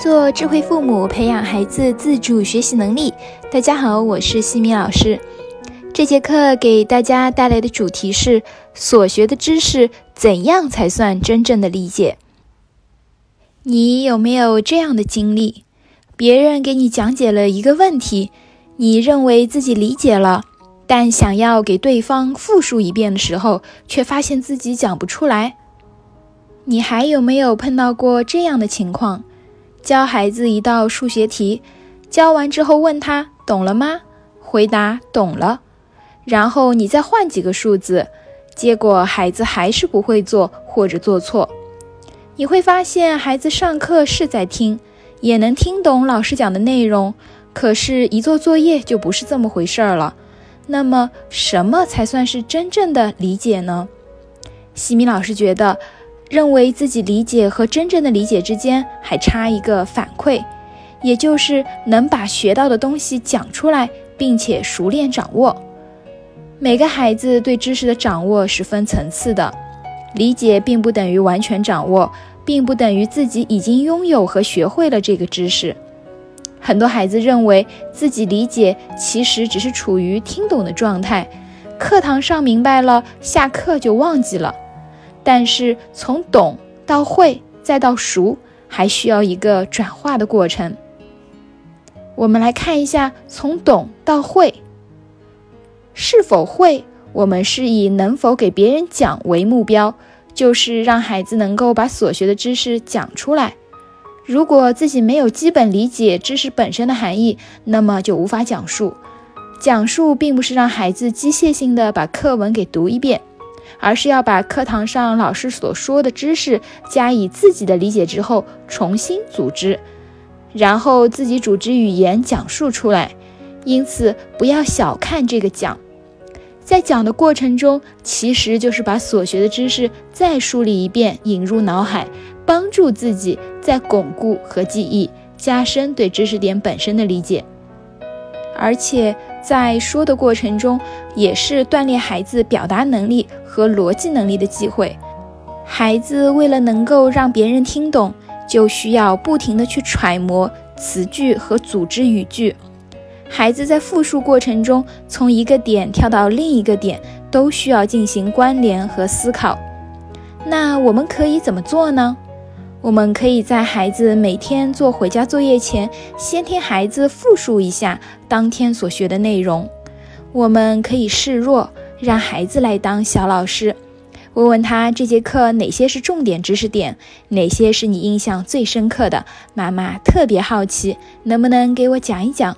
做智慧父母，培养孩子自主学习能力。大家好，我是西米老师。这节课给大家带来的主题是：所学的知识怎样才算真正的理解？你有没有这样的经历？别人给你讲解了一个问题，你认为自己理解了，但想要给对方复述一遍的时候，却发现自己讲不出来。你还有没有碰到过这样的情况？教孩子一道数学题，教完之后问他懂了吗？回答懂了。然后你再换几个数字，结果孩子还是不会做或者做错。你会发现孩子上课是在听，也能听懂老师讲的内容，可是，一做作业就不是这么回事儿了。那么，什么才算是真正的理解呢？西米老师觉得。认为自己理解和真正的理解之间还差一个反馈，也就是能把学到的东西讲出来，并且熟练掌握。每个孩子对知识的掌握是分层次的，理解并不等于完全掌握，并不等于自己已经拥有和学会了这个知识。很多孩子认为自己理解，其实只是处于听懂的状态，课堂上明白了，下课就忘记了。但是从懂到会再到熟，还需要一个转化的过程。我们来看一下，从懂到会，是否会？我们是以能否给别人讲为目标，就是让孩子能够把所学的知识讲出来。如果自己没有基本理解知识本身的含义，那么就无法讲述。讲述并不是让孩子机械性的把课文给读一遍。而是要把课堂上老师所说的知识加以自己的理解之后重新组织，然后自己组织语言讲述出来。因此，不要小看这个讲，在讲的过程中，其实就是把所学的知识再梳理一遍，引入脑海，帮助自己再巩固和记忆，加深对知识点本身的理解。而且在说的过程中，也是锻炼孩子表达能力和逻辑能力的机会。孩子为了能够让别人听懂，就需要不停的去揣摩词句和组织语句。孩子在复述过程中，从一个点跳到另一个点，都需要进行关联和思考。那我们可以怎么做呢？我们可以在孩子每天做回家作业前，先听孩子复述一下当天所学的内容。我们可以示弱，让孩子来当小老师，问问他这节课哪些是重点知识点，哪些是你印象最深刻的。妈妈特别好奇，能不能给我讲一讲？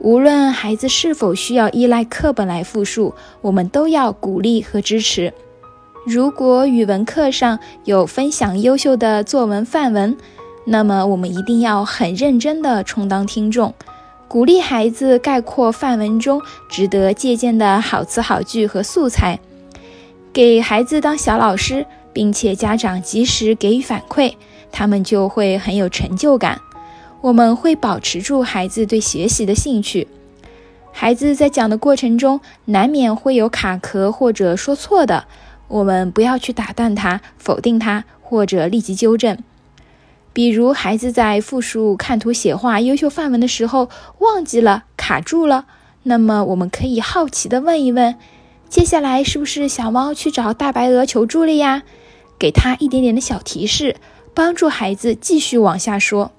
无论孩子是否需要依赖课本来复述，我们都要鼓励和支持。如果语文课上有分享优秀的作文范文，那么我们一定要很认真地充当听众，鼓励孩子概括范文中值得借鉴的好词好句和素材，给孩子当小老师，并且家长及时给予反馈，他们就会很有成就感。我们会保持住孩子对学习的兴趣。孩子在讲的过程中，难免会有卡壳或者说错的。我们不要去打断他、否定他，或者立即纠正。比如，孩子在复述看图写画优秀范文的时候忘记了、卡住了，那么我们可以好奇地问一问：接下来是不是小猫去找大白鹅求助了呀？给他一点点的小提示，帮助孩子继续往下说。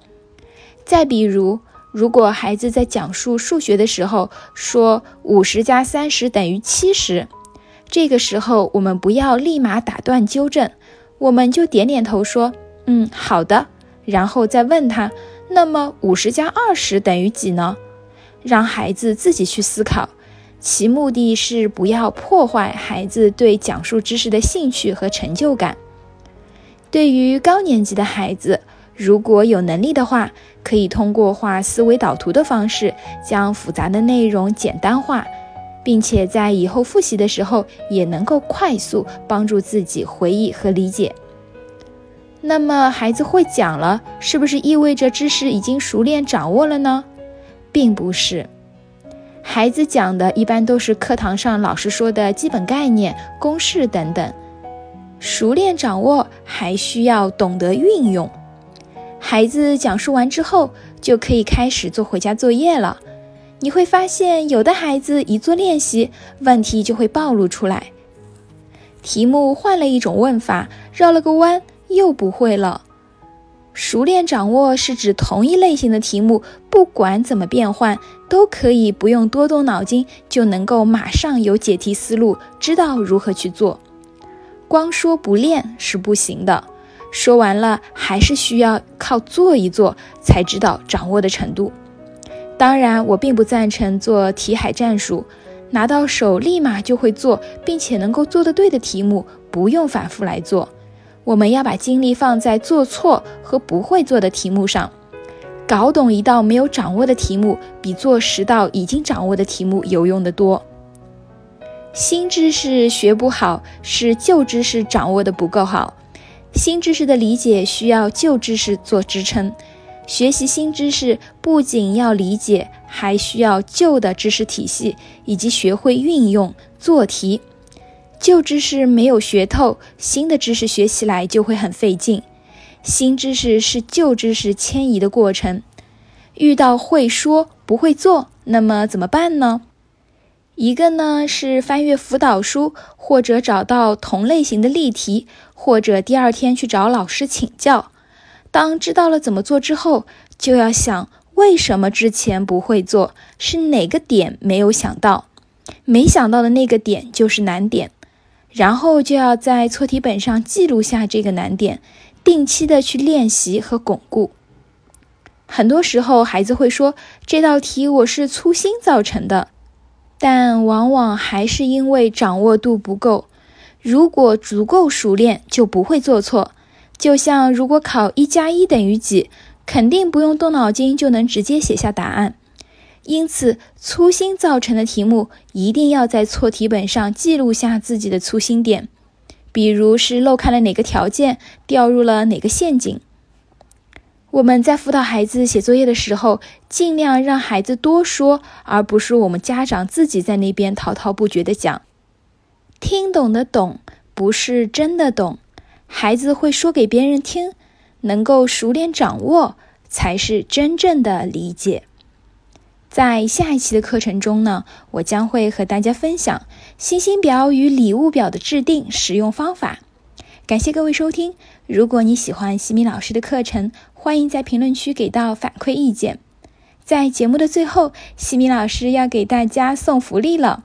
再比如，如果孩子在讲述数学的时候说五十加三十等于七十。这个时候，我们不要立马打断纠正，我们就点点头说：“嗯，好的。”然后再问他：“那么五十加二十等于几呢？”让孩子自己去思考，其目的是不要破坏孩子对讲述知识的兴趣和成就感。对于高年级的孩子，如果有能力的话，可以通过画思维导图的方式，将复杂的内容简单化。并且在以后复习的时候，也能够快速帮助自己回忆和理解。那么，孩子会讲了，是不是意味着知识已经熟练掌握了呢？并不是，孩子讲的一般都是课堂上老师说的基本概念、公式等等。熟练掌握还需要懂得运用。孩子讲述完之后，就可以开始做回家作业了。你会发现，有的孩子一做练习，问题就会暴露出来。题目换了一种问法，绕了个弯，又不会了。熟练掌握是指同一类型的题目，不管怎么变换，都可以不用多动脑筋，就能够马上有解题思路，知道如何去做。光说不练是不行的，说完了还是需要靠做一做才知道掌握的程度。当然，我并不赞成做题海战术，拿到手立马就会做，并且能够做得对的题目，不用反复来做。我们要把精力放在做错和不会做的题目上。搞懂一道没有掌握的题目，比做十道已经掌握的题目有用的多。新知识学不好，是旧知识掌握的不够好。新知识的理解需要旧知识做支撑。学习新知识不仅要理解，还需要旧的知识体系以及学会运用做题。旧知识没有学透，新的知识学起来就会很费劲。新知识是旧知识迁移的过程。遇到会说不会做，那么怎么办呢？一个呢是翻阅辅导书，或者找到同类型的例题，或者第二天去找老师请教。当知道了怎么做之后，就要想为什么之前不会做，是哪个点没有想到，没想到的那个点就是难点，然后就要在错题本上记录下这个难点，定期的去练习和巩固。很多时候，孩子会说这道题我是粗心造成的，但往往还是因为掌握度不够。如果足够熟练，就不会做错。就像如果考一加一等于几，肯定不用动脑筋就能直接写下答案。因此，粗心造成的题目一定要在错题本上记录下自己的粗心点，比如是漏看了哪个条件，掉入了哪个陷阱。我们在辅导孩子写作业的时候，尽量让孩子多说，而不是我们家长自己在那边滔滔不绝的讲。听懂的懂，不是真的懂。孩子会说给别人听，能够熟练掌握，才是真正的理解。在下一期的课程中呢，我将会和大家分享星星表与礼物表的制定使用方法。感谢各位收听。如果你喜欢西米老师的课程，欢迎在评论区给到反馈意见。在节目的最后，西米老师要给大家送福利了。